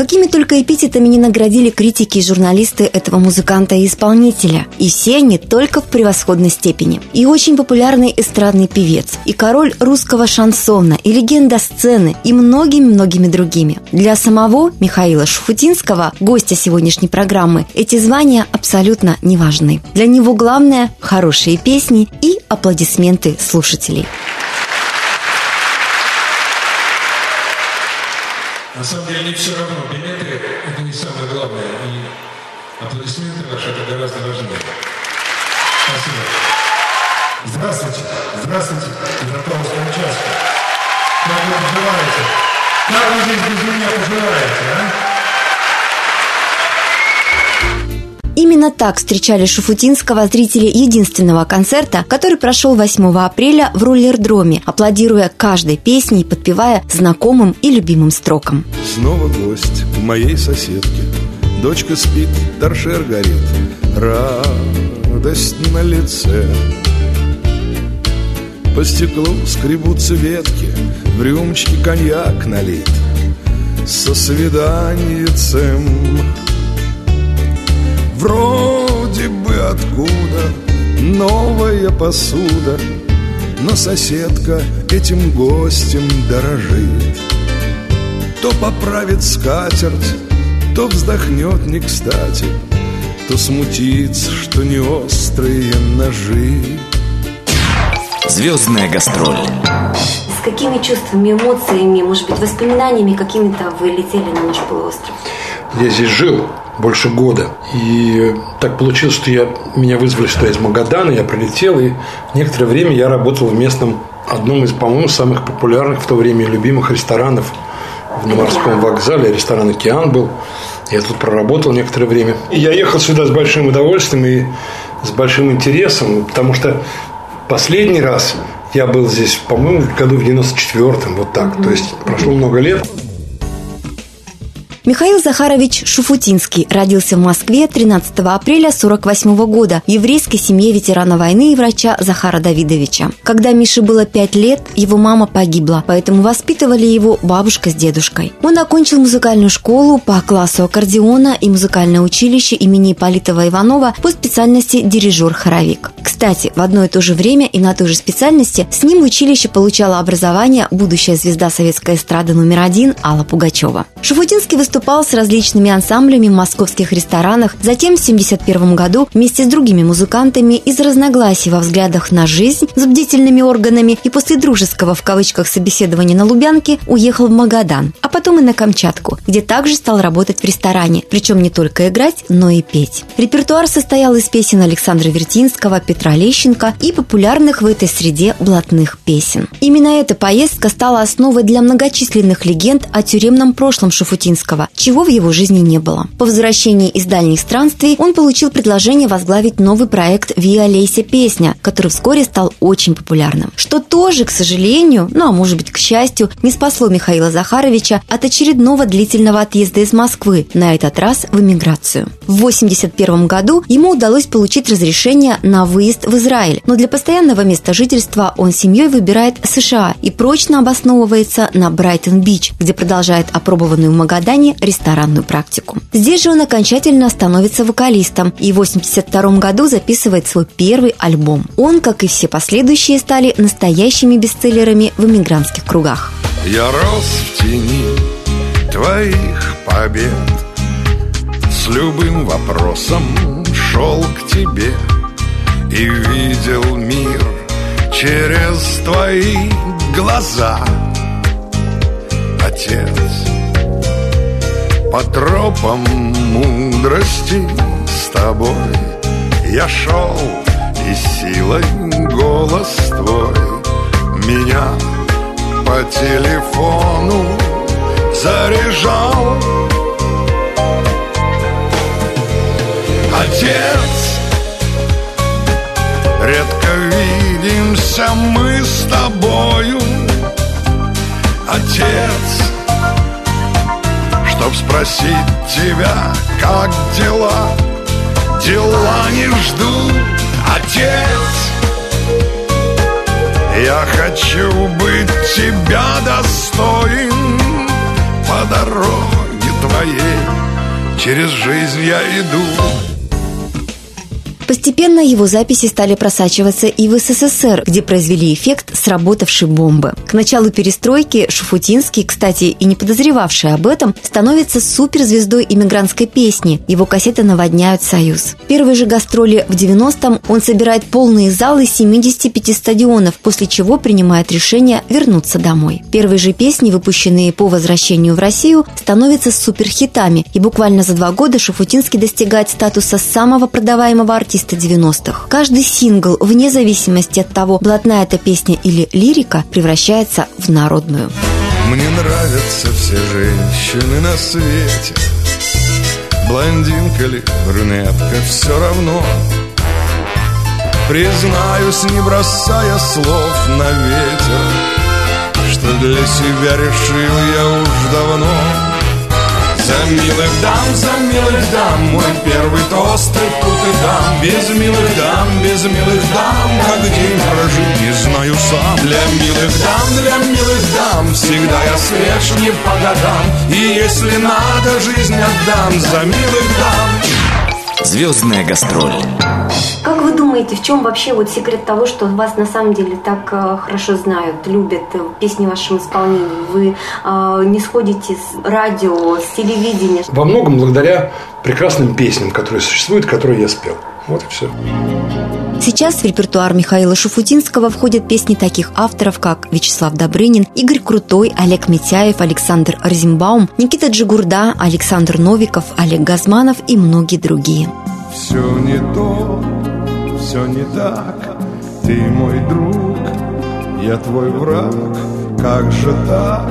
Какими только эпитетами не наградили критики и журналисты этого музыканта и исполнителя. И все они только в превосходной степени. И очень популярный эстрадный певец, и король русского шансона, и легенда сцены, и многими-многими другими. Для самого Михаила Шуфутинского, гостя сегодняшней программы, эти звания абсолютно не важны. Для него главное – хорошие песни и аплодисменты слушателей. На самом деле не все равно. Билеты – это не самое главное. И аплодисменты ваши – это гораздо важнее. Спасибо. Здравствуйте. Здравствуйте, Петропавловская участка. Как вы поживаете? Как вы здесь без меня поживаете, а? Именно так встречали Шуфутинского зрители единственного концерта, который прошел 8 апреля в роллердроме, аплодируя каждой песне и подпевая знакомым и любимым строкам. Снова гость у моей соседки. Дочка спит, торшер горит, радость на лице. По стеклу скребутся ветки, в рюмочке коньяк налит. Со свиданием Вроде бы откуда новая посуда Но соседка этим гостем дорожит То поправит скатерть, то вздохнет не кстати То смутится, что не острые ножи Звездная гастроль. С какими чувствами, эмоциями, может быть, воспоминаниями какими-то вы летели на наш полуостров? Я здесь жил больше года. И так получилось, что я, меня вызвали сюда из Магадана, я прилетел, и некоторое время я работал в местном, одном из, по-моему, самых популярных в то время любимых ресторанов на морском вокзале, ресторан «Океан» был. Я тут проработал некоторое время. И я ехал сюда с большим удовольствием и с большим интересом, потому что последний раз я был здесь, по-моему, в году в 94-м, вот так. То есть прошло много лет. Михаил Захарович Шуфутинский родился в Москве 13 апреля 1948 года в еврейской семье ветерана войны и врача Захара Давидовича. Когда Мише было 5 лет, его мама погибла, поэтому воспитывали его бабушка с дедушкой. Он окончил музыкальную школу по классу аккордеона и музыкальное училище имени Политова Иванова по специальности дирижер-хоровик. Кстати, в одно и то же время и на той же специальности с ним в училище получала образование будущая звезда советской эстрады номер один Алла Пугачева. Шуфутинский выступал с различными ансамблями в московских ресторанах, затем в 1971 году вместе с другими музыкантами из разногласий во взглядах на жизнь с бдительными органами и после дружеского в кавычках собеседования на Лубянке уехал в Магадан, а потом и на Камчатку, где также стал работать в ресторане, причем не только играть, но и петь. Репертуар состоял из песен Александра Вертинского, Петра Лещенко и популярных в этой среде блатных песен. Именно эта поездка стала основой для многочисленных легенд о тюремном прошлом Шуфутинского, чего в его жизни не было. По возвращении из дальних странствий он получил предложение возглавить новый проект «Виа Лейся песня», который вскоре стал очень популярным. Что тоже, к сожалению, ну а может быть к счастью, не спасло Михаила Захаровича от очередного длительного отъезда из Москвы, на этот раз в эмиграцию. В 1981 году ему удалось получить разрешение на выезд в Израиль, но для постоянного места жительства он семьей выбирает США и прочно обосновывается на Брайтон-Бич, где продолжает опробованную в Магадане ресторанную практику. Здесь же он окончательно становится вокалистом и в 1982 году записывает свой первый альбом. Он, как и все последующие, стали настоящими бестселлерами в эмигрантских кругах. Я рос в тени твоих побед С любым вопросом шел к тебе и видел мир через твои глаза Отец По тропам мудрости с тобой. Я шел и силой голос твой Меня по телефону заряжал. Отец Редко видимся мы с тобою. Отец Чтоб спросить тебя, как дела? Дела не ждут, отец. Я хочу быть тебя достоин По дороге твоей. Через жизнь я иду Постепенно его записи стали просачиваться и в СССР, где произвели эффект сработавшей бомбы. К началу перестройки Шуфутинский, кстати, и не подозревавший об этом, становится суперзвездой иммигрантской песни. Его кассеты наводняют Союз. Первые же гастроли в 90-м он собирает полные залы 75 стадионов, после чего принимает решение вернуться домой. Первые же песни, выпущенные по возвращению в Россию, становятся суперхитами, и буквально за два года Шуфутинский достигает статуса самого продаваемого артиста 90-х. Каждый сингл, вне зависимости от того, блатная эта песня или лирика, превращается в народную. Мне нравятся все женщины на свете Блондинка ли, брюнетка, все равно Признаюсь, не бросая слов на ветер Что для себя решил я уж давно за милых дам, за милых дам Мой первый тост и тут и дам Без милых дам, без милых дам Как день прожить не знаю сам. Для милых дам, для милых дам Всегда я свеж не по годам И если надо, жизнь отдам. За милых дам Звездная гастроль как вы думаете, в чем вообще вот секрет того, что вас на самом деле так э, хорошо знают, любят э, песни в вашем исполнении? Вы э, не сходите с радио, с телевидения? Во многом благодаря прекрасным песням, которые существуют, которые я спел. Вот и все. Сейчас в репертуар Михаила Шуфутинского входят песни таких авторов, как Вячеслав Добрынин, Игорь Крутой, Олег Митяев, Александр Розенбаум, Никита Джигурда, Александр Новиков, Олег Газманов и многие другие. Все не то, все не так Ты мой друг, я твой враг Как же так?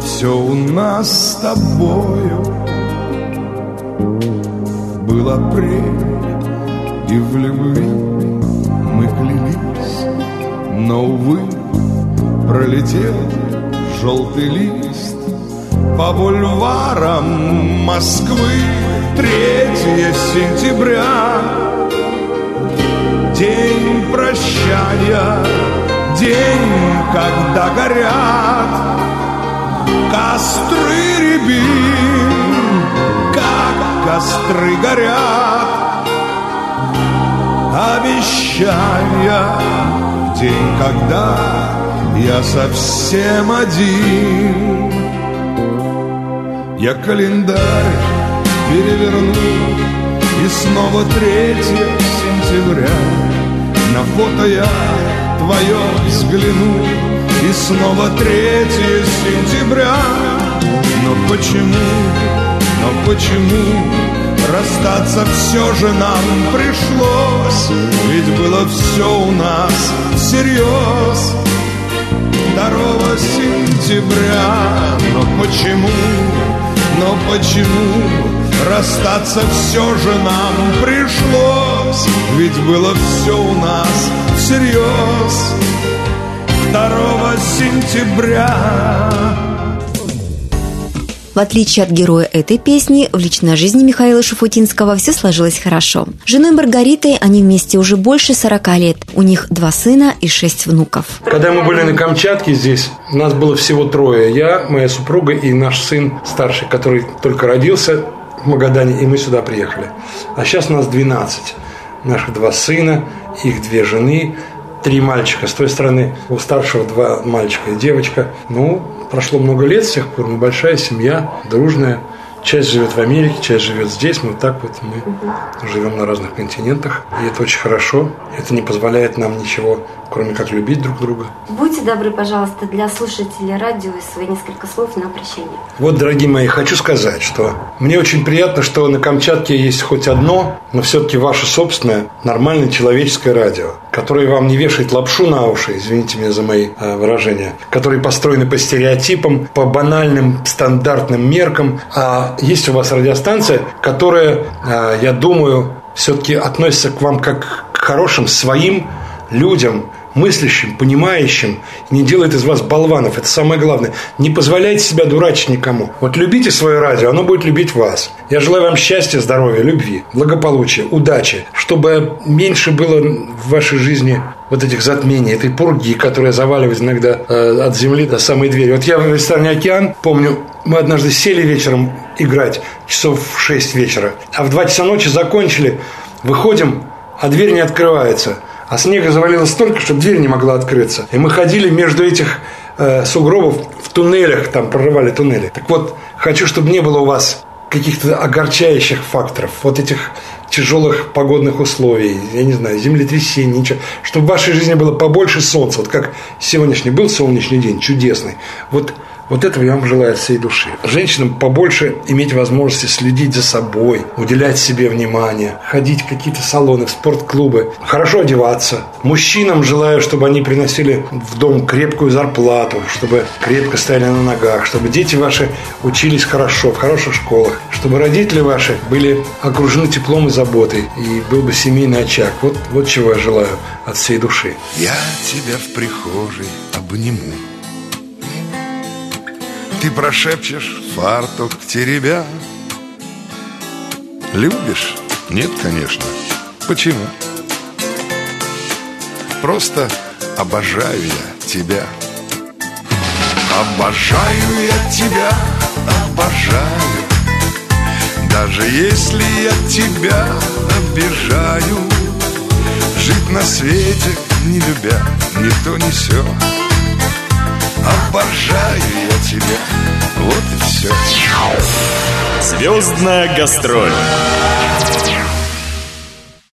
Все у нас с тобою Было апрель И в любви мы клялись Но, увы, пролетел желтый лист По бульварам Москвы. 3 сентября День прощания, день, когда горят Костры рябин, как костры горят Обещания, день, когда я совсем один. Я календарь переверну И снова третье сентября. На фото я твое взгляну И снова третье сентября. Но почему, но почему Расстаться все же нам пришлось Ведь было все у нас всерьез 2 сентября Но почему, но почему Расстаться все же нам пришлось? Ведь было все у нас всерьез 2 сентября в отличие от героя этой песни, в личной жизни Михаила Шафутинского все сложилось хорошо. С женой Маргаритой они вместе уже больше 40 лет. У них два сына и шесть внуков. Когда мы были на Камчатке здесь, нас было всего трое. Я, моя супруга и наш сын старший, который только родился в Магадане, и мы сюда приехали. А сейчас нас 12. Наших два сына, их две жены, три мальчика с той стороны, у старшего два мальчика и девочка. Ну, Прошло много лет с тех пор, мы большая семья, дружная. Часть живет в Америке, часть живет здесь. Мы так вот мы живем на разных континентах. И это очень хорошо. Это не позволяет нам ничего, кроме как любить друг друга. Будьте добры, пожалуйста, для слушателей радио свои несколько слов на прощание. Вот, дорогие мои, хочу сказать, что мне очень приятно, что на Камчатке есть хоть одно, но все-таки ваше собственное нормальное человеческое радио, которое вам не вешает лапшу на уши, извините меня за мои э, выражения, которые построены по стереотипам, по банальным стандартным меркам, а есть у вас радиостанция, которая, э, я думаю, все-таки относится к вам как к хорошим своим людям, мыслящим, понимающим, не делает из вас болванов. Это самое главное. Не позволяйте себя дурачить никому. Вот любите свое радио, оно будет любить вас. Я желаю вам счастья, здоровья, любви, благополучия, удачи, чтобы меньше было в вашей жизни вот этих затмений, этой пурги, которая заваливает иногда э, от земли до самой двери. Вот я в ресторане «Океан», помню, мы однажды сели вечером играть, часов в 6 вечера, а в 2 часа ночи закончили, выходим, а дверь не открывается. А снега завалило столько, что дверь не могла открыться. И мы ходили между этих э, сугробов в туннелях, там прорывали туннели. Так вот, хочу, чтобы не было у вас каких-то огорчающих факторов, вот этих тяжелых погодных условий, я не знаю, землетрясений, ничего, чтобы в вашей жизни было побольше солнца, вот как сегодняшний был солнечный день, чудесный. Вот вот этого я вам желаю от всей души. Женщинам побольше иметь возможности следить за собой, уделять себе внимание, ходить в какие-то салоны, в спортклубы, хорошо одеваться. Мужчинам желаю, чтобы они приносили в дом крепкую зарплату, чтобы крепко стояли на ногах, чтобы дети ваши учились хорошо, в хороших школах, чтобы родители ваши были окружены теплом и заботой, и был бы семейный очаг. Вот, вот чего я желаю от всей души. Я тебя в прихожей обниму ты прошепчешь фартук теребя. Любишь? Нет, конечно. Почему? Просто обожаю я тебя. Обожаю я тебя, обожаю. Даже если я тебя обижаю Жить на свете не любя никто не все Обожаю я тебя, вот и все Звездная гастроль